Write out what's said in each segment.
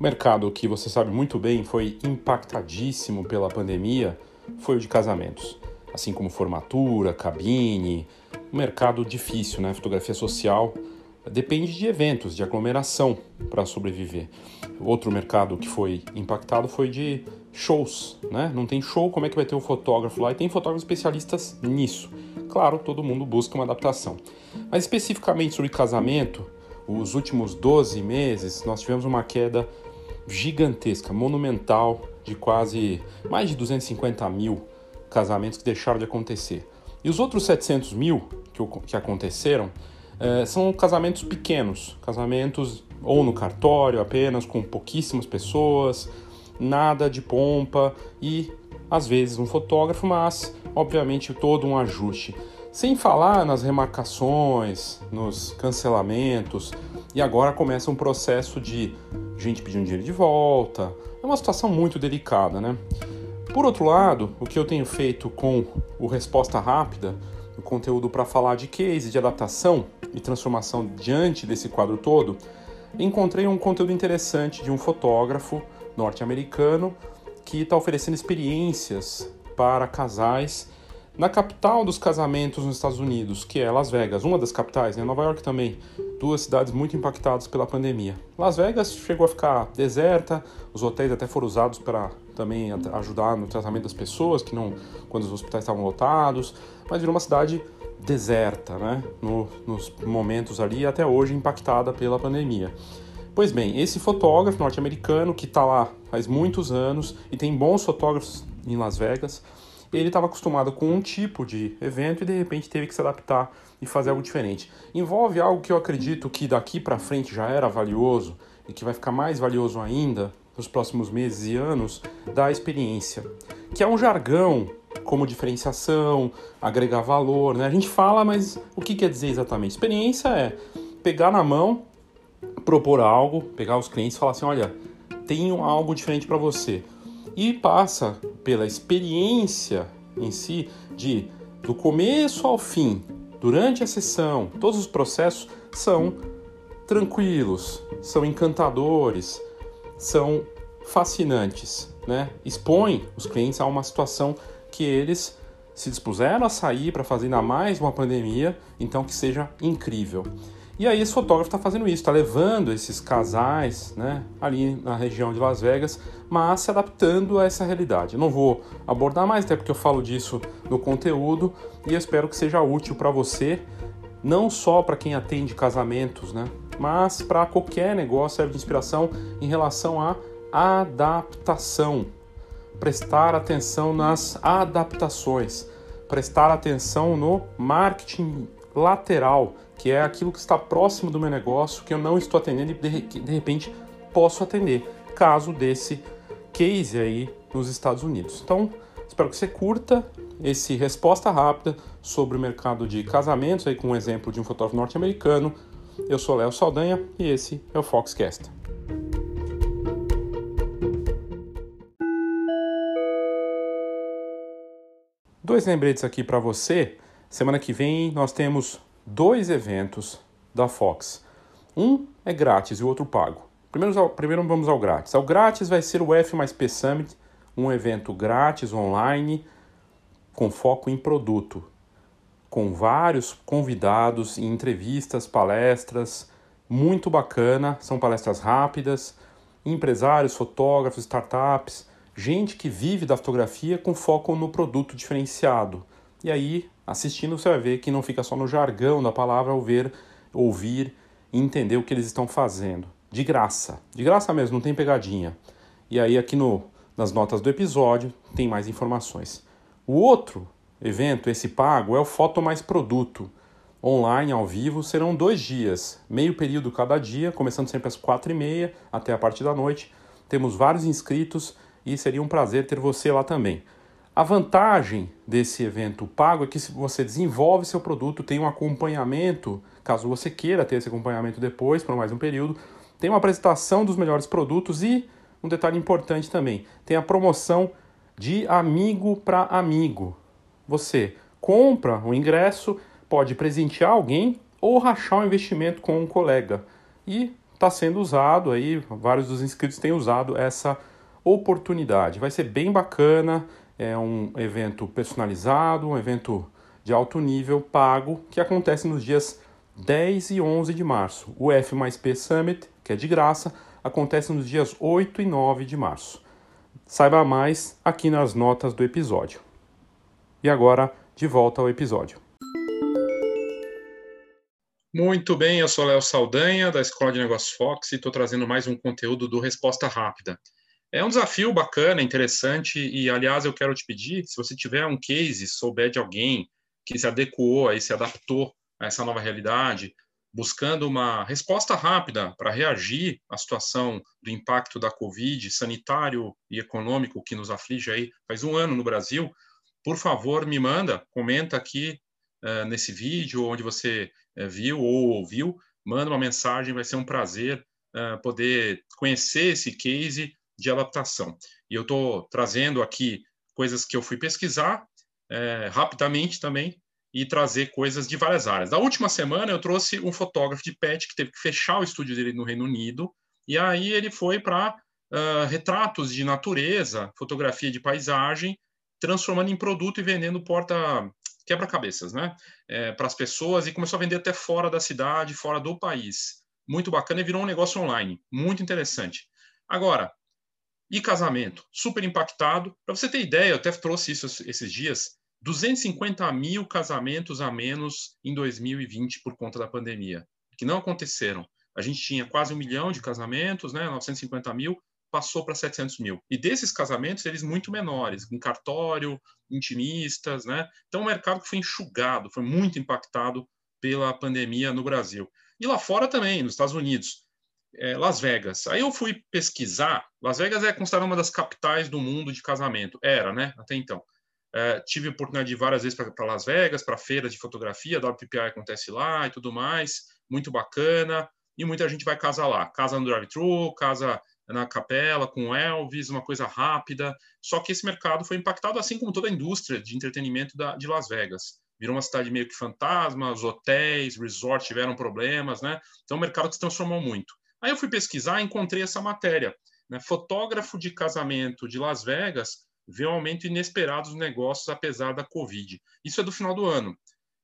O mercado que você sabe muito bem foi impactadíssimo pela pandemia foi o de casamentos, assim como formatura, cabine, um mercado difícil, né? Fotografia social depende de eventos, de aglomeração para sobreviver. Outro mercado que foi impactado foi de shows, né? Não tem show, como é que vai ter um fotógrafo lá? E tem fotógrafos especialistas nisso. Claro, todo mundo busca uma adaptação. Mas especificamente sobre casamento, os últimos 12 meses nós tivemos uma queda gigantesca, monumental, de quase mais de 250 mil casamentos que deixaram de acontecer. E os outros 700 mil que, que aconteceram é, são casamentos pequenos, casamentos ou no cartório apenas, com pouquíssimas pessoas, nada de pompa e às vezes um fotógrafo, mas obviamente todo um ajuste. Sem falar nas remarcações, nos cancelamentos, e agora começa um processo de gente pedindo dinheiro de volta. É uma situação muito delicada, né? Por outro lado, o que eu tenho feito com o Resposta Rápida, o conteúdo para falar de case, de adaptação e transformação diante desse quadro todo, encontrei um conteúdo interessante de um fotógrafo norte-americano que está oferecendo experiências para casais na capital dos casamentos nos Estados Unidos, que é Las Vegas, uma das capitais, né? Nova York também, duas cidades muito impactadas pela pandemia. Las Vegas chegou a ficar deserta, os hotéis até foram usados para também ajudar no tratamento das pessoas, que não quando os hospitais estavam lotados, mas virou uma cidade deserta, né? No, nos momentos ali, até hoje impactada pela pandemia. Pois bem, esse fotógrafo norte-americano que está lá faz muitos anos e tem bons fotógrafos em Las Vegas, ele estava acostumado com um tipo de evento e de repente teve que se adaptar e fazer algo diferente. Envolve algo que eu acredito que daqui para frente já era valioso e que vai ficar mais valioso ainda nos próximos meses e anos da experiência, que é um jargão como diferenciação, agregar valor, né? A gente fala, mas o que quer dizer exatamente? Experiência é pegar na mão, propor algo, pegar os clientes e falar assim, olha, tenho algo diferente para você e passa pela experiência em si de do começo ao fim, durante a sessão, todos os processos são tranquilos, são encantadores, são fascinantes, né? Expõe os clientes a uma situação que eles se dispuseram a sair para fazer ainda mais uma pandemia, então que seja incrível. E aí esse fotógrafo está fazendo isso, está levando esses casais né, ali na região de Las Vegas, mas se adaptando a essa realidade. não vou abordar mais, até porque eu falo disso no conteúdo e espero que seja útil para você, não só para quem atende casamentos, né, mas para qualquer negócio serve de inspiração em relação à adaptação. Prestar atenção nas adaptações, prestar atenção no marketing lateral, que é aquilo que está próximo do meu negócio, que eu não estou atendendo e de, de repente posso atender, caso desse case aí nos Estados Unidos. Então, espero que você curta esse resposta rápida sobre o mercado de casamentos, aí com um exemplo de um fotógrafo norte-americano. Eu sou Léo Saldanha e esse é o Foxcast. Dois lembretes aqui para você. Semana que vem nós temos dois eventos da Fox. Um é grátis e o outro pago. Primeiro, primeiro vamos ao grátis. O grátis vai ser o F mais P Summit, um evento grátis online com foco em produto, com vários convidados em entrevistas, palestras, muito bacana. São palestras rápidas, empresários, fotógrafos, startups, gente que vive da fotografia com foco no produto diferenciado. E aí Assistindo você vai ver que não fica só no jargão da palavra ao ver, ouvir e entender o que eles estão fazendo. De graça. De graça mesmo, não tem pegadinha. E aí aqui no, nas notas do episódio tem mais informações. O outro evento, esse pago, é o Foto Mais Produto. Online, ao vivo, serão dois dias, meio período cada dia, começando sempre às quatro e meia até a parte da noite. Temos vários inscritos e seria um prazer ter você lá também. A vantagem desse evento pago é que você desenvolve seu produto, tem um acompanhamento, caso você queira ter esse acompanhamento depois, por mais um período, tem uma apresentação dos melhores produtos e um detalhe importante também, tem a promoção de amigo para amigo. Você compra o ingresso, pode presentear alguém ou rachar o um investimento com um colega. E está sendo usado aí, vários dos inscritos têm usado essa oportunidade. Vai ser bem bacana, é um evento personalizado, um evento de alto nível pago que acontece nos dias 10 e 11 de março. O F mais P Summit, que é de graça, acontece nos dias 8 e 9 de março. Saiba mais aqui nas notas do episódio. E agora, de volta ao episódio. Muito bem, eu sou Léo Saldanha, da Escola de Negócios Fox, e estou trazendo mais um conteúdo do Resposta Rápida. É um desafio bacana, interessante, e aliás, eu quero te pedir, se você tiver um case, souber de alguém que se adequou, aí, se adaptou a essa nova realidade, buscando uma resposta rápida para reagir à situação do impacto da Covid sanitário e econômico que nos aflige aí faz um ano no Brasil, por favor, me manda, comenta aqui uh, nesse vídeo, onde você uh, viu ou ouviu, manda uma mensagem, vai ser um prazer uh, poder conhecer esse case de adaptação. E eu estou trazendo aqui coisas que eu fui pesquisar rapidamente também e trazer coisas de várias áreas. Na última semana eu trouxe um fotógrafo de pet que teve que fechar o estúdio dele no Reino Unido e aí ele foi para uh, retratos de natureza, fotografia de paisagem, transformando em produto e vendendo porta quebra-cabeças, né? É, para as pessoas e começou a vender até fora da cidade, fora do país. Muito bacana e virou um negócio online, muito interessante. Agora, e casamento? Super impactado. Para você ter ideia, eu até trouxe isso esses dias: 250 mil casamentos a menos em 2020 por conta da pandemia, que não aconteceram. A gente tinha quase um milhão de casamentos, né? 950 mil, passou para 700 mil. E desses casamentos, eles muito menores, em cartório, intimistas, né? Então, o mercado foi enxugado, foi muito impactado pela pandemia no Brasil. E lá fora também, nos Estados Unidos. É, Las Vegas. Aí eu fui pesquisar. Las Vegas é considerada uma das capitais do mundo de casamento. Era, né? Até então. É, tive a oportunidade de várias vezes para Las Vegas, para feiras de fotografia, WPPI acontece lá e tudo mais. Muito bacana. E muita gente vai casar lá. Casa no drive-thru, casa na capela com Elvis, uma coisa rápida. Só que esse mercado foi impactado, assim como toda a indústria de entretenimento da, de Las Vegas. Virou uma cidade meio que fantasma, os hotéis, resorts tiveram problemas, né? Então o mercado se transformou muito. Aí eu fui pesquisar e encontrei essa matéria. Né? Fotógrafo de casamento de Las Vegas vê um aumento inesperado dos negócios apesar da Covid. Isso é do final do ano.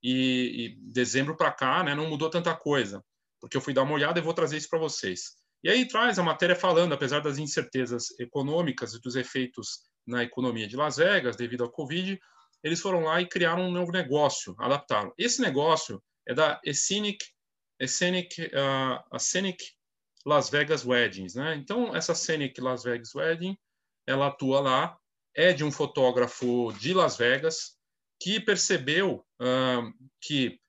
E, e dezembro para cá né, não mudou tanta coisa, porque eu fui dar uma olhada e vou trazer isso para vocês. E aí traz a matéria falando, apesar das incertezas econômicas e dos efeitos na economia de Las Vegas devido à Covid, eles foram lá e criaram um novo negócio, adaptaram. Esse negócio é da Scenic, Scenic, uh, Scenic Las Vegas Weddings, né? Então essa Scenic Las Vegas Wedding, ela atua lá, é de um fotógrafo de Las Vegas que percebeu uh, que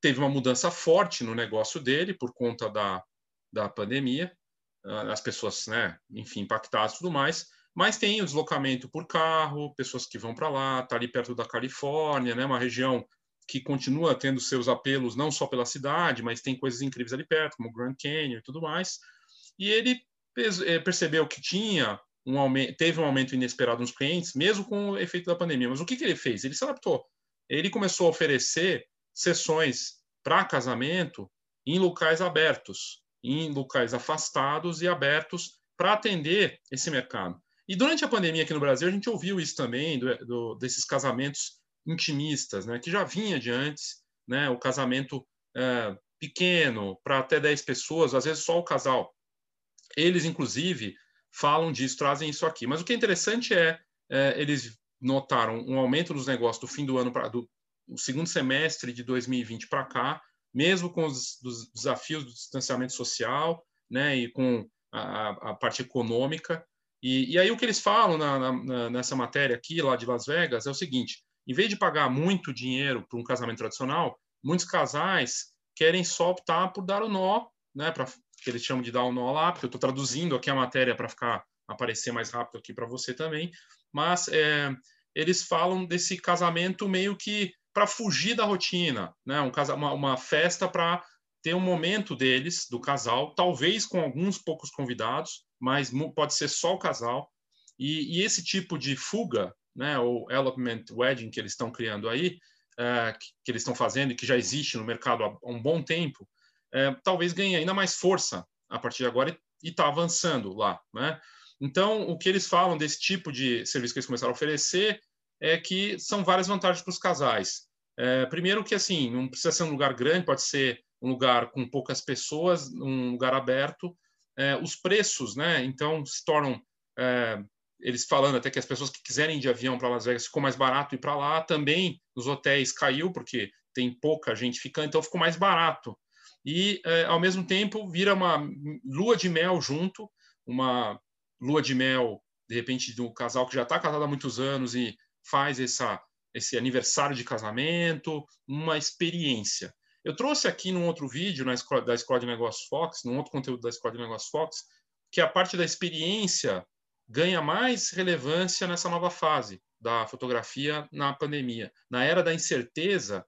teve uma mudança forte no negócio dele por conta da da pandemia, ah, as pessoas, né, enfim, impactadas e tudo mais, mas tem o deslocamento por carro, pessoas que vão para lá, está ali perto da Califórnia, né, uma região que continua tendo seus apelos não só pela cidade, mas tem coisas incríveis ali perto, como o Grand Canyon e tudo mais. E ele eh, percebeu que tinha um aumento, teve um aumento inesperado nos clientes, mesmo com o efeito da pandemia. Mas o que, que ele fez? Ele se adaptou. Ele começou a oferecer sessões para casamento em locais abertos em locais afastados e abertos para atender esse mercado. E durante a pandemia aqui no Brasil, a gente ouviu isso também, do, do, desses casamentos intimistas, né, que já vinha de antes, né, o casamento é, pequeno, para até 10 pessoas, às vezes só o casal. Eles, inclusive, falam disso, trazem isso aqui. Mas o que é interessante é, é eles notaram um aumento dos negócios do fim do ano, para do segundo semestre de 2020 para cá, mesmo com os desafios do distanciamento social, né, e com a, a parte econômica. E, e, aí o que eles falam na, na, nessa matéria aqui, lá de Las Vegas, é o seguinte: em vez de pagar muito dinheiro para um casamento tradicional, muitos casais querem só optar por dar o nó, né, para que eles chamam de dar o nó lá, porque eu estou traduzindo aqui a matéria para ficar aparecer mais rápido aqui para você também, mas é, eles falam desse casamento meio que para fugir da rotina, né? Um casa, uma, uma festa para ter um momento deles, do casal, talvez com alguns poucos convidados, mas pode ser só o casal. E, e esse tipo de fuga, né, ou elopement wedding que eles estão criando aí, é, que, que, eles estão fazendo e que já existe no mercado há um bom tempo, é, talvez ganhe ainda mais força a partir de agora e está avançando lá, né? Então, o que eles falam desse tipo de serviço que eles começaram a oferecer é que são várias vantagens para os casais. É, primeiro que, assim, não precisa ser um lugar grande, pode ser um lugar com poucas pessoas, um lugar aberto. É, os preços, né? Então, se tornam... É, eles falando até que as pessoas que quiserem ir de avião para Las Vegas ficou mais barato ir para lá. Também nos hotéis caiu, porque tem pouca gente ficando, então ficou mais barato. E, é, ao mesmo tempo, vira uma lua de mel junto, uma lua de mel, de repente, um casal que já está casado há muitos anos e faz essa, esse aniversário de casamento, uma experiência. Eu trouxe aqui num outro vídeo na escola, da Escola de Negócios Fox, num outro conteúdo da Escola de Negócios Fox, que a parte da experiência ganha mais relevância nessa nova fase da fotografia na pandemia. Na era da incerteza,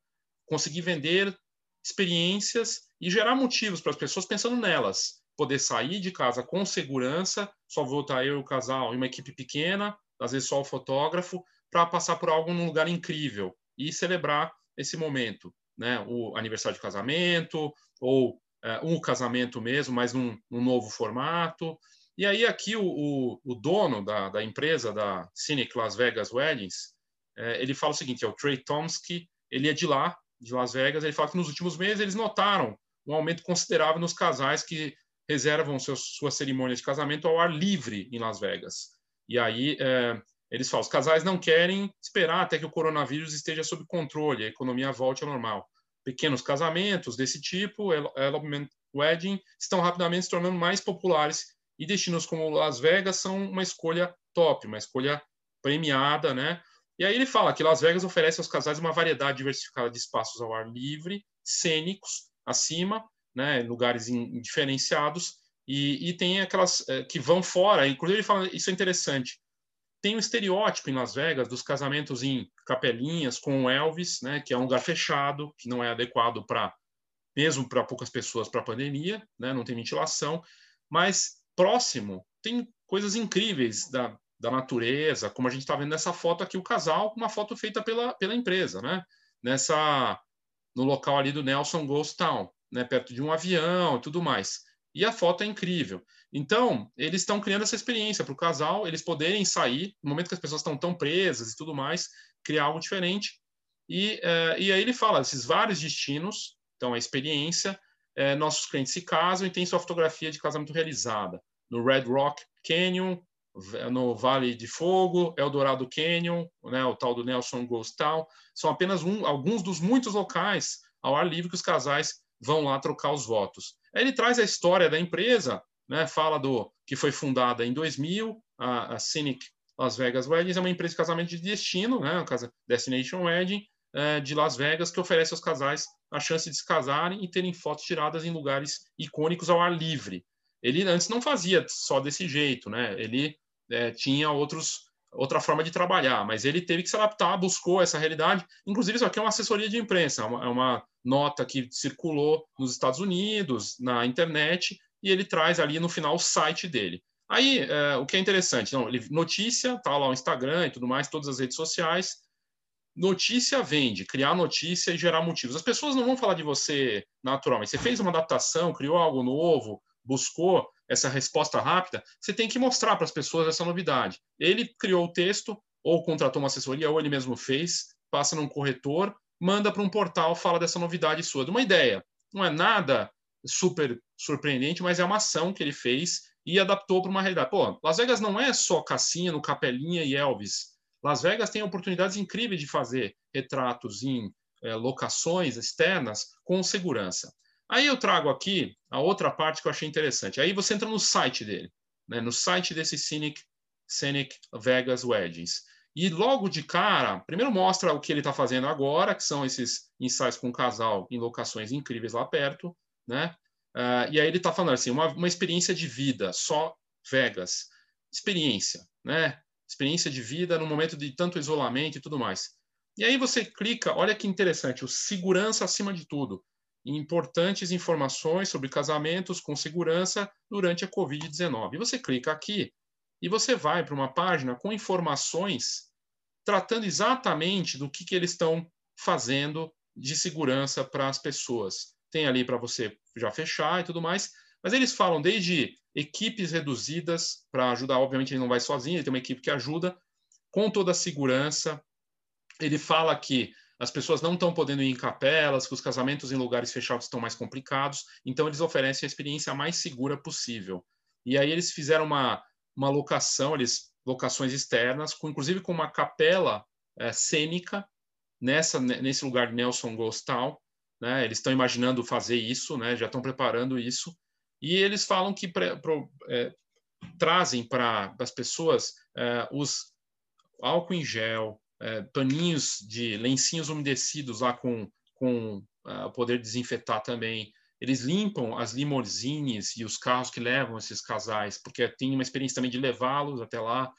conseguir vender experiências e gerar motivos para as pessoas pensando nelas. Poder sair de casa com segurança, só voltar eu o casal e uma equipe pequena, às vezes só o fotógrafo, para passar por algo num lugar incrível e celebrar esse momento, né? O aniversário de casamento ou é, um casamento mesmo, mas num, num, novo formato. E aí aqui o, o, o dono da, da, empresa, da Cynic Las Vegas Weddings, é, ele fala o seguinte, é o Trey Tomsky, ele é de lá, de Las Vegas, ele fala que nos últimos meses eles notaram um aumento considerável nos casais que reservam seus, suas cerimônias de casamento ao ar livre em Las Vegas. E aí é, eles falam: os casais não querem esperar até que o coronavírus esteja sob controle, a economia volte ao normal. Pequenos casamentos desse tipo, Element Wedding, estão rapidamente se tornando mais populares e destinos como Las Vegas são uma escolha top, uma escolha premiada, né? E aí ele fala que Las Vegas oferece aos casais uma variedade diversificada de espaços ao ar livre, cênicos, acima, né, lugares in, diferenciados, e, e, tem aquelas é, que vão fora. Inclusive ele fala, isso é interessante, tem o um estereótipo em Las Vegas dos casamentos em capelinhas com Elvis, né, que é um lugar fechado, que não é adequado para mesmo para poucas pessoas para a pandemia, né, não tem ventilação, mas próximo tem coisas incríveis da, da natureza, como a gente está vendo nessa foto aqui, o casal, uma foto feita pela, pela empresa, né? Nessa, no local ali do Nelson Ghost Town, né? perto de um avião e tudo mais. E a foto é incrível. Então, eles estão criando essa experiência para o casal, eles poderem sair, no momento que as pessoas estão tão presas e tudo mais, criar algo diferente. E, uh, e aí ele fala esses vários destinos, então a experiência, uh, nossos clientes se casam e têm sua fotografia de casamento realizada no Red Rock Canyon, no Vale de Fogo, Eldorado Canyon, né, o tal do Nelson Ghost Town, são apenas um, alguns dos muitos locais ao ar livre que os casais vão lá trocar os votos. Aí ele traz a história da empresa, né, fala do que foi fundada em 2000, a, a Cynic Las Vegas Weddings é uma empresa de casamento de destino, né, Destination Wedding, é, de Las Vegas, que oferece aos casais a chance de se casarem e terem fotos tiradas em lugares icônicos ao ar livre. Ele antes não fazia só desse jeito, né? Ele é, tinha outros outra forma de trabalhar, mas ele teve que se adaptar, buscou essa realidade. Inclusive, isso aqui é uma assessoria de imprensa, é uma, é uma nota que circulou nos Estados Unidos, na internet, e ele traz ali no final o site dele. Aí, é, o que é interessante, não, ele, notícia, tá lá o Instagram e tudo mais, todas as redes sociais. Notícia vende, criar notícia e gerar motivos. As pessoas não vão falar de você naturalmente. Você fez uma adaptação, criou algo novo, buscou essa resposta rápida, você tem que mostrar para as pessoas essa novidade. Ele criou o texto, ou contratou uma assessoria, ou ele mesmo fez, passa num corretor, manda para um portal, fala dessa novidade sua, de uma ideia. Não é nada super surpreendente, mas é uma ação que ele fez e adaptou para uma realidade. Pô, Las Vegas não é só cassino, capelinha e Elvis. Las Vegas tem oportunidades incríveis de fazer retratos em é, locações externas com segurança. Aí eu trago aqui a outra parte que eu achei interessante. Aí você entra no site dele, né, no site desse Scenic, Scenic Vegas Weddings. E logo de cara, primeiro mostra o que ele está fazendo agora, que são esses ensaios com casal em locações incríveis lá perto, né? Uh, e aí ele está falando assim, uma, uma experiência de vida, só Vegas. Experiência, né? Experiência de vida no momento de tanto isolamento e tudo mais. E aí você clica, olha que interessante, o segurança acima de tudo importantes informações sobre casamentos com segurança durante a Covid-19. Você clica aqui e você vai para uma página com informações tratando exatamente do que, que eles estão fazendo de segurança para as pessoas. Tem ali para você já fechar e tudo mais, Mas eles falam desde equipes reduzidas para ajudar, obviamente ele não vai sozinho, ele tem uma equipe que ajuda, com toda a segurança. Ele fala que as pessoas não estão podendo ir em capelas, que os casamentos em lugares fechados estão mais complicados, então eles oferecem a experiência mais segura possível. E aí eles fizeram uma, uma locação, eles locações externas, com, inclusive com uma capela é, cênica nessa nesse lugar de Nelson Town, né? Eles estão imaginando fazer isso, né? Já estão preparando isso e eles falam que é, trazem para as pessoas é, os álcool em gel, é, paninhos de lencinhos umedecidos lá com, com uh, o poder de desinfetar também. Eles limpam as limousines e os carros que levam esses casais, porque tem uma experiência também de levá-los até lá.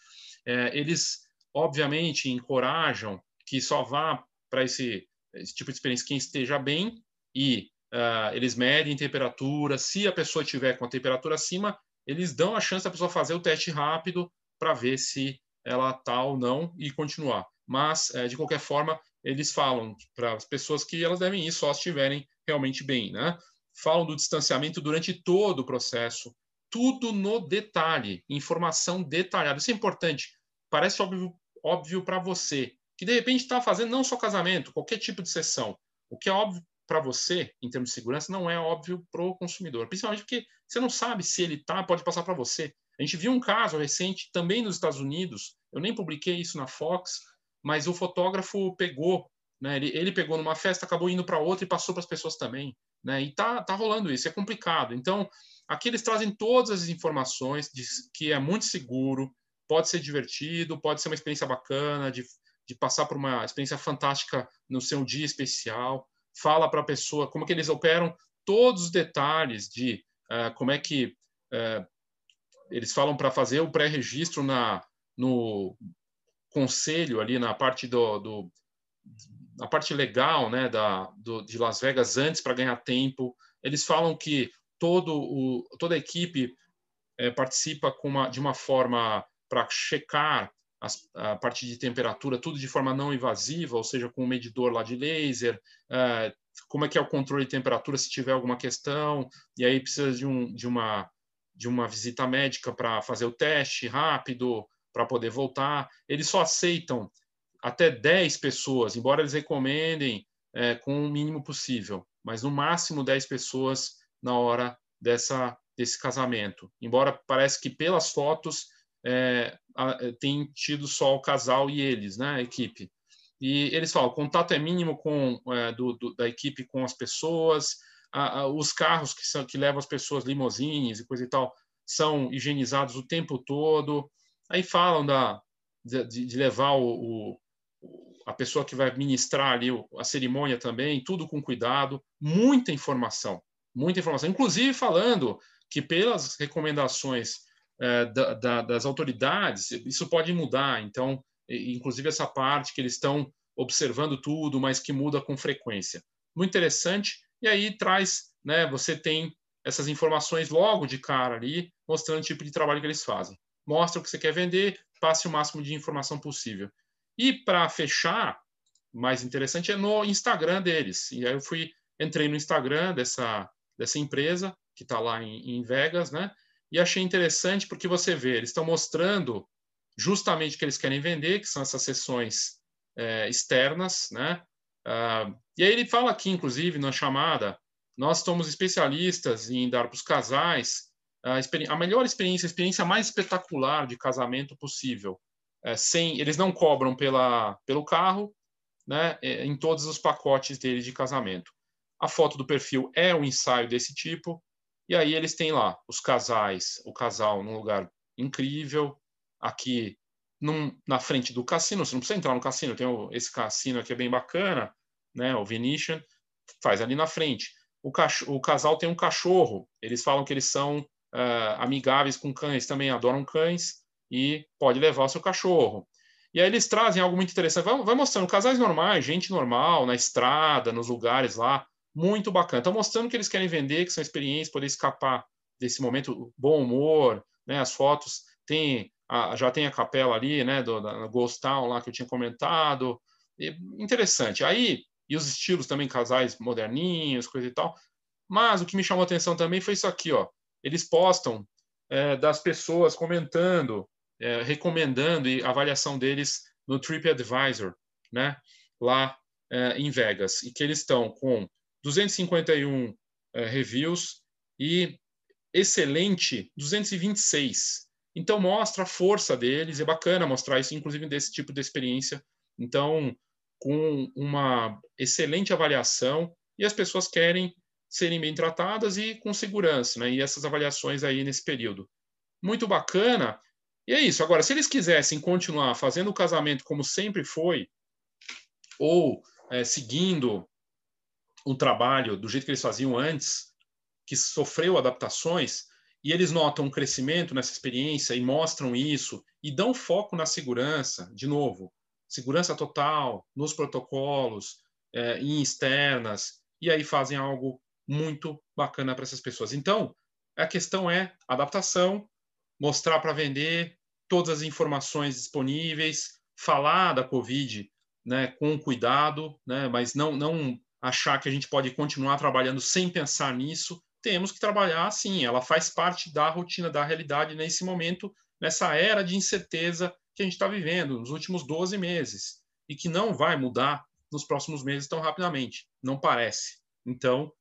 É, eles, obviamente, encorajam que só vá para esse, esse tipo de experiência quem esteja bem e uh, eles medem temperatura. Se a pessoa tiver com a temperatura acima, eles dão a chance da pessoa fazer o teste rápido para ver se ela está ou não e continuar. Mas, uh, de qualquer forma, eles falam para as pessoas que elas devem ir só se estiverem realmente bem. Né? Falam do distanciamento durante todo o processo, tudo no detalhe, informação detalhada. Isso é importante. Parece óbvio, óbvio para você, que de repente está fazendo não só casamento, qualquer tipo de sessão. O que é óbvio para você, em termos de segurança, não é óbvio para o consumidor. Principalmente porque você não sabe se ele tá, pode passar para você. A gente viu um caso recente também nos Estados Unidos. Eu nem publiquei isso na Fox, mas o fotógrafo pegou, né? Ele, ele pegou numa festa, acabou indo para outra e passou para as pessoas também, né? E tá, tá rolando isso. É complicado. Então, aqui eles trazem todas as informações de que é muito seguro, pode ser divertido, pode ser uma experiência bacana de, de passar por uma experiência fantástica no seu dia especial fala para a pessoa como que eles operam todos os detalhes de uh, como é que uh, eles falam para fazer o pré-registro na no conselho ali na parte do, do na parte legal né da do, de Las Vegas antes para ganhar tempo. Eles falam que todo o toda a equipe é, participa uma, de uma forma para checar as, a parte de temperatura, tudo de forma não invasiva, ou seja, com um medidor lá de laser, uh, como é que é o controle de temperatura se tiver alguma questão, e aí precisa de, um, de, uma, de uma visita médica para fazer o teste rápido, para poder voltar. Eles só aceitam até 10 pessoas, embora eles recomendem é, com o mínimo possível, mas no máximo 10 pessoas na hora dessa, desse casamento. Embora parece que pelas fotos é, é, tem tido só o casal e eles, né, a equipe. E eles falam, o contato é mínimo com é, do, do, da equipe com as pessoas, a, a, os carros que, são, que levam as pessoas, limousines e coisa e tal, são higienizados o tempo todo. Aí falam da, de, de levar o, o, a pessoa que vai ministrar ali a cerimônia também, tudo com cuidado, muita informação, muita informação. Inclusive falando que pelas recomendações é, da, da, das autoridades, isso pode mudar. Então, inclusive essa parte que eles estão observando tudo, mas que muda com frequência. Muito interessante. E aí traz, né? Você tem essas informações logo de cara ali, mostrando o tipo de trabalho que eles fazem. Mostra o que você quer vender, passe o máximo de informação possível. E para fechar, mais interessante é no Instagram deles. E aí eu fui, entrei no Instagram dessa, dessa empresa que está lá em, em Vegas, né? e achei interessante porque você vê, eles estão mostrando justamente o que eles querem vender, que são essas sessões é, externas, né? Ah, e aí ele fala aqui, inclusive, na chamada, nós somos especialistas em dar para os casais a, a, melhor experiência, a experiência mais espetacular de casamento possível. É, sem, eles não cobram pela, pelo carro, né? É, em todos os pacotes deles de casamento. A foto do perfil é um ensaio desse tipo. E aí eles têm lá os casais, o casal num lugar incrível, aqui num, na frente do cassino, você não precisa entrar no cassino, tem o, esse cassino aqui é bem bacana, né, o Venetian, faz ali na frente. O, o casal tem um cachorro, eles falam que eles são uh, amigáveis com cães, também adoram cães, e pode levar o seu cachorro. E aí eles trazem algo muito interessante, vai, vai mostrando casais normais, gente normal, na estrada, nos lugares lá, muito bacana. Estão mostrando que eles querem vender, que são experiências, poder escapar desse momento, bom humor, né? As fotos tem a, já tem a capela ali, né? Do, da Ghost Town lá que eu tinha comentado. E, interessante. Aí e os estilos também casais moderninhos, coisa e tal. Mas o que me chamou a atenção também foi isso aqui, ó. Eles postam é, das pessoas comentando, é, recomendando e avaliação deles no TripAdvisor, né? Lá é, em Vegas, e que eles estão com 251 é, reviews e excelente 226. Então mostra a força deles, é bacana mostrar isso, inclusive desse tipo de experiência. Então, com uma excelente avaliação e as pessoas querem serem bem tratadas e com segurança, né? E essas avaliações aí nesse período. Muito bacana. E é isso. Agora, se eles quisessem continuar fazendo o casamento como sempre foi, ou é, seguindo o trabalho do jeito que eles faziam antes, que sofreu adaptações, e eles notam um crescimento nessa experiência e mostram isso e dão foco na segurança, de novo, segurança total, nos protocolos, é, em externas, e aí fazem algo muito bacana para essas pessoas. Então, a questão é adaptação, mostrar para vender todas as informações disponíveis, falar da Covid né, com cuidado, né, mas não, não achar que a gente pode continuar trabalhando sem pensar nisso. Temos que trabalhar sim, ela faz parte da rotina, da realidade nesse momento, nessa era de incerteza que a gente está vivendo nos últimos 12 meses e que não vai mudar nos próximos meses tão rapidamente, não parece. Então,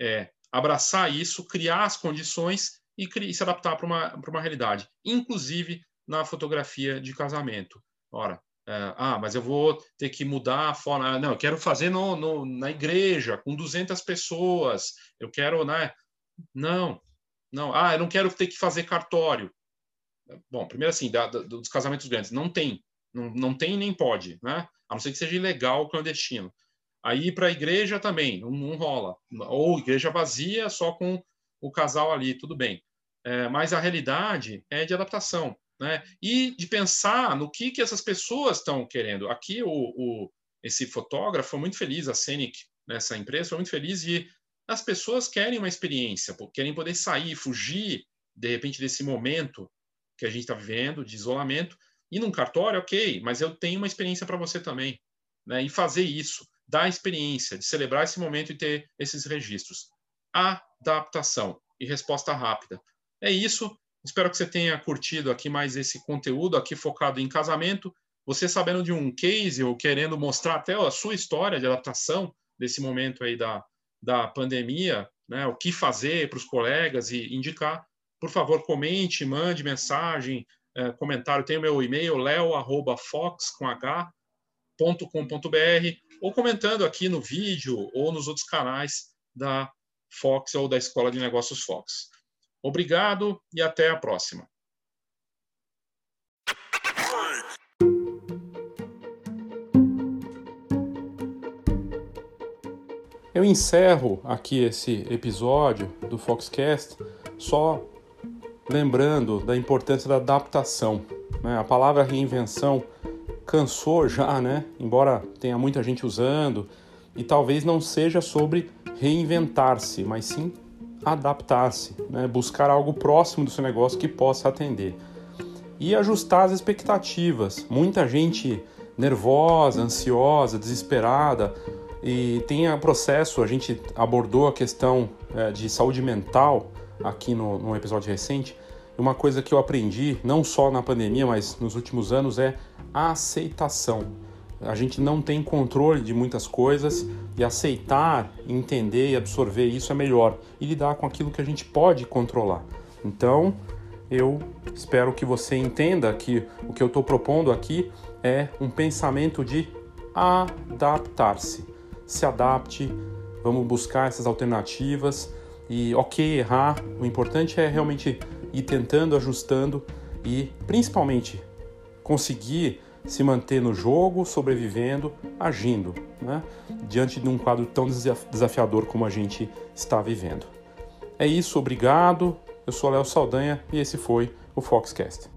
é, abraçar isso, criar as condições e, e se adaptar para uma, uma realidade, inclusive na fotografia de casamento. Ora, é, ah, mas eu vou ter que mudar a forma. Não, eu quero fazer no, no, na igreja, com 200 pessoas. Eu quero, né? Não, não. Ah, eu não quero ter que fazer cartório. Bom, primeiro assim, da, da, dos casamentos grandes, não tem. Não, não tem nem pode, né? A não ser que seja ilegal, clandestino. Aí para a igreja também, não, não, rola. Ou igreja vazia, só com o casal ali, tudo bem. É, mas a realidade é de adaptação né? e de pensar no que, que essas pessoas estão querendo. Aqui, o, o, esse fotógrafo foi muito feliz, a Scenic, nessa empresa, foi muito feliz e as pessoas querem uma experiência, querem poder sair, fugir, de repente, desse momento que a gente está vivendo, de isolamento, e num cartório, ok, mas eu tenho uma experiência para você também. Né? E fazer isso, dar experiência, de celebrar esse momento e ter esses registros. Adaptação e resposta rápida. É isso. Espero que você tenha curtido aqui mais esse conteúdo aqui focado em casamento. Você sabendo de um case ou querendo mostrar até a sua história de adaptação desse momento aí da, da pandemia, né, o que fazer para os colegas e indicar, por favor, comente, mande mensagem, é, comentário. Tem o meu e-mail, leo.fox com h, ou comentando aqui no vídeo ou nos outros canais da Fox ou da Escola de Negócios Fox. Obrigado e até a próxima. Eu encerro aqui esse episódio do Foxcast só lembrando da importância da adaptação. Né? A palavra reinvenção cansou já, né? Embora tenha muita gente usando, e talvez não seja sobre reinventar-se, mas sim adaptar-se, né? buscar algo próximo do seu negócio que possa atender. E ajustar as expectativas. Muita gente nervosa, ansiosa, desesperada, e tem o processo, a gente abordou a questão é, de saúde mental aqui no, no episódio recente. Uma coisa que eu aprendi, não só na pandemia, mas nos últimos anos, é aceitação a gente não tem controle de muitas coisas e aceitar, entender e absorver isso é melhor e lidar com aquilo que a gente pode controlar. Então, eu espero que você entenda que o que eu estou propondo aqui é um pensamento de adaptar-se. Se adapte, vamos buscar essas alternativas e, ok, errar, o importante é realmente ir tentando, ajustando e principalmente conseguir se manter no jogo, sobrevivendo, agindo, né? diante de um quadro tão desafiador como a gente está vivendo. É isso, obrigado. Eu sou Léo Saldanha e esse foi o Foxcast.